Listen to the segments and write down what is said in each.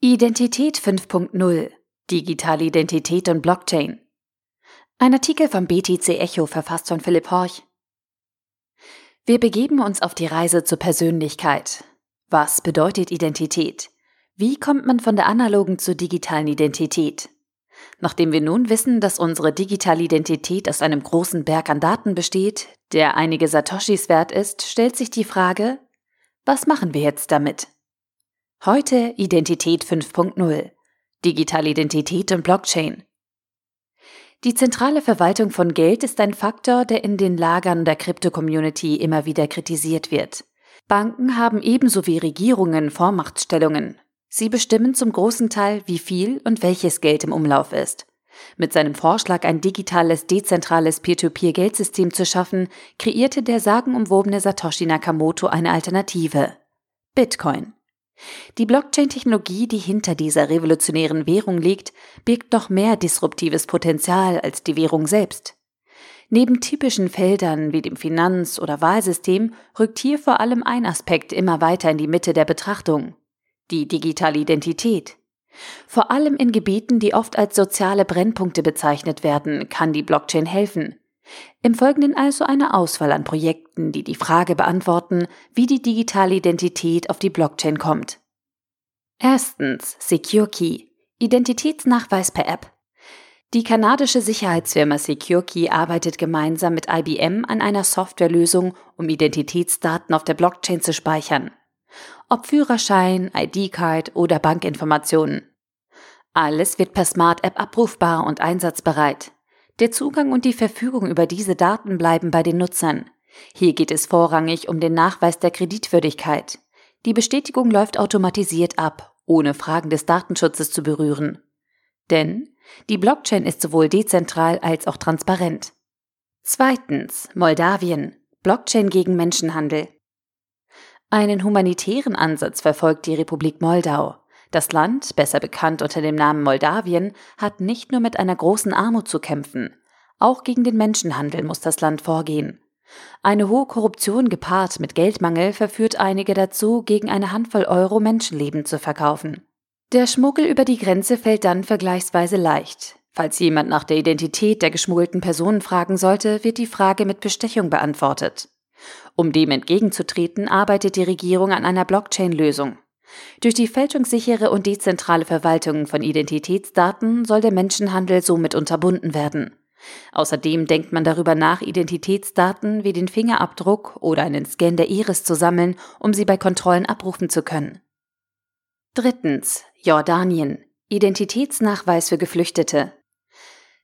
Identität 5.0 Digitale Identität und Blockchain. Ein Artikel vom BTC Echo verfasst von Philipp Horch. Wir begeben uns auf die Reise zur Persönlichkeit. Was bedeutet Identität? Wie kommt man von der analogen zur digitalen Identität? Nachdem wir nun wissen, dass unsere digitale Identität aus einem großen Berg an Daten besteht, der einige Satoshis wert ist, stellt sich die Frage, was machen wir jetzt damit? Heute Identität 5.0. Digitale Identität und Blockchain. Die zentrale Verwaltung von Geld ist ein Faktor, der in den Lagern der Krypto-Community immer wieder kritisiert wird. Banken haben ebenso wie Regierungen Vormachtstellungen. Sie bestimmen zum großen Teil, wie viel und welches Geld im Umlauf ist. Mit seinem Vorschlag, ein digitales, dezentrales Peer-to-Peer-Geldsystem zu schaffen, kreierte der sagenumwobene Satoshi Nakamoto eine Alternative. Bitcoin. Die Blockchain-Technologie, die hinter dieser revolutionären Währung liegt, birgt noch mehr disruptives Potenzial als die Währung selbst. Neben typischen Feldern wie dem Finanz- oder Wahlsystem rückt hier vor allem ein Aspekt immer weiter in die Mitte der Betrachtung, die digitale Identität. Vor allem in Gebieten, die oft als soziale Brennpunkte bezeichnet werden, kann die Blockchain helfen. Im Folgenden also eine Auswahl an Projekten, die die Frage beantworten, wie die digitale Identität auf die Blockchain kommt. Erstens SecureKey, Identitätsnachweis per App. Die kanadische Sicherheitsfirma SecureKey arbeitet gemeinsam mit IBM an einer Softwarelösung, um Identitätsdaten auf der Blockchain zu speichern. Ob Führerschein, ID-Card oder Bankinformationen. Alles wird per Smart App abrufbar und einsatzbereit. Der Zugang und die Verfügung über diese Daten bleiben bei den Nutzern. Hier geht es vorrangig um den Nachweis der Kreditwürdigkeit. Die Bestätigung läuft automatisiert ab, ohne Fragen des Datenschutzes zu berühren. Denn die Blockchain ist sowohl dezentral als auch transparent. Zweitens, Moldawien. Blockchain gegen Menschenhandel. Einen humanitären Ansatz verfolgt die Republik Moldau. Das Land, besser bekannt unter dem Namen Moldawien, hat nicht nur mit einer großen Armut zu kämpfen. Auch gegen den Menschenhandel muss das Land vorgehen. Eine hohe Korruption gepaart mit Geldmangel verführt einige dazu, gegen eine Handvoll Euro Menschenleben zu verkaufen. Der Schmuggel über die Grenze fällt dann vergleichsweise leicht. Falls jemand nach der Identität der geschmuggelten Personen fragen sollte, wird die Frage mit Bestechung beantwortet. Um dem entgegenzutreten, arbeitet die Regierung an einer Blockchain-Lösung. Durch die fälschungssichere und dezentrale Verwaltung von Identitätsdaten soll der Menschenhandel somit unterbunden werden. Außerdem denkt man darüber nach, Identitätsdaten wie den Fingerabdruck oder einen Scan der Iris zu sammeln, um sie bei Kontrollen abrufen zu können. Drittens. Jordanien. Identitätsnachweis für Geflüchtete.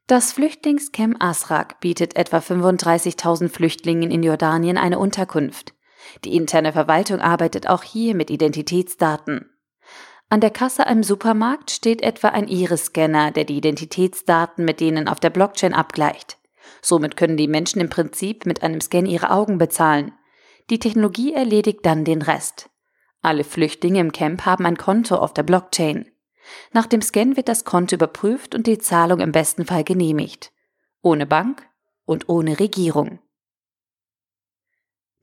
Das Flüchtlingscamp Asrak bietet etwa 35.000 Flüchtlingen in Jordanien eine Unterkunft. Die interne Verwaltung arbeitet auch hier mit Identitätsdaten. An der Kasse im Supermarkt steht etwa ein Iris-Scanner, der die Identitätsdaten mit denen auf der Blockchain abgleicht. Somit können die Menschen im Prinzip mit einem Scan ihre Augen bezahlen. Die Technologie erledigt dann den Rest. Alle Flüchtlinge im Camp haben ein Konto auf der Blockchain. Nach dem Scan wird das Konto überprüft und die Zahlung im besten Fall genehmigt. Ohne Bank und ohne Regierung.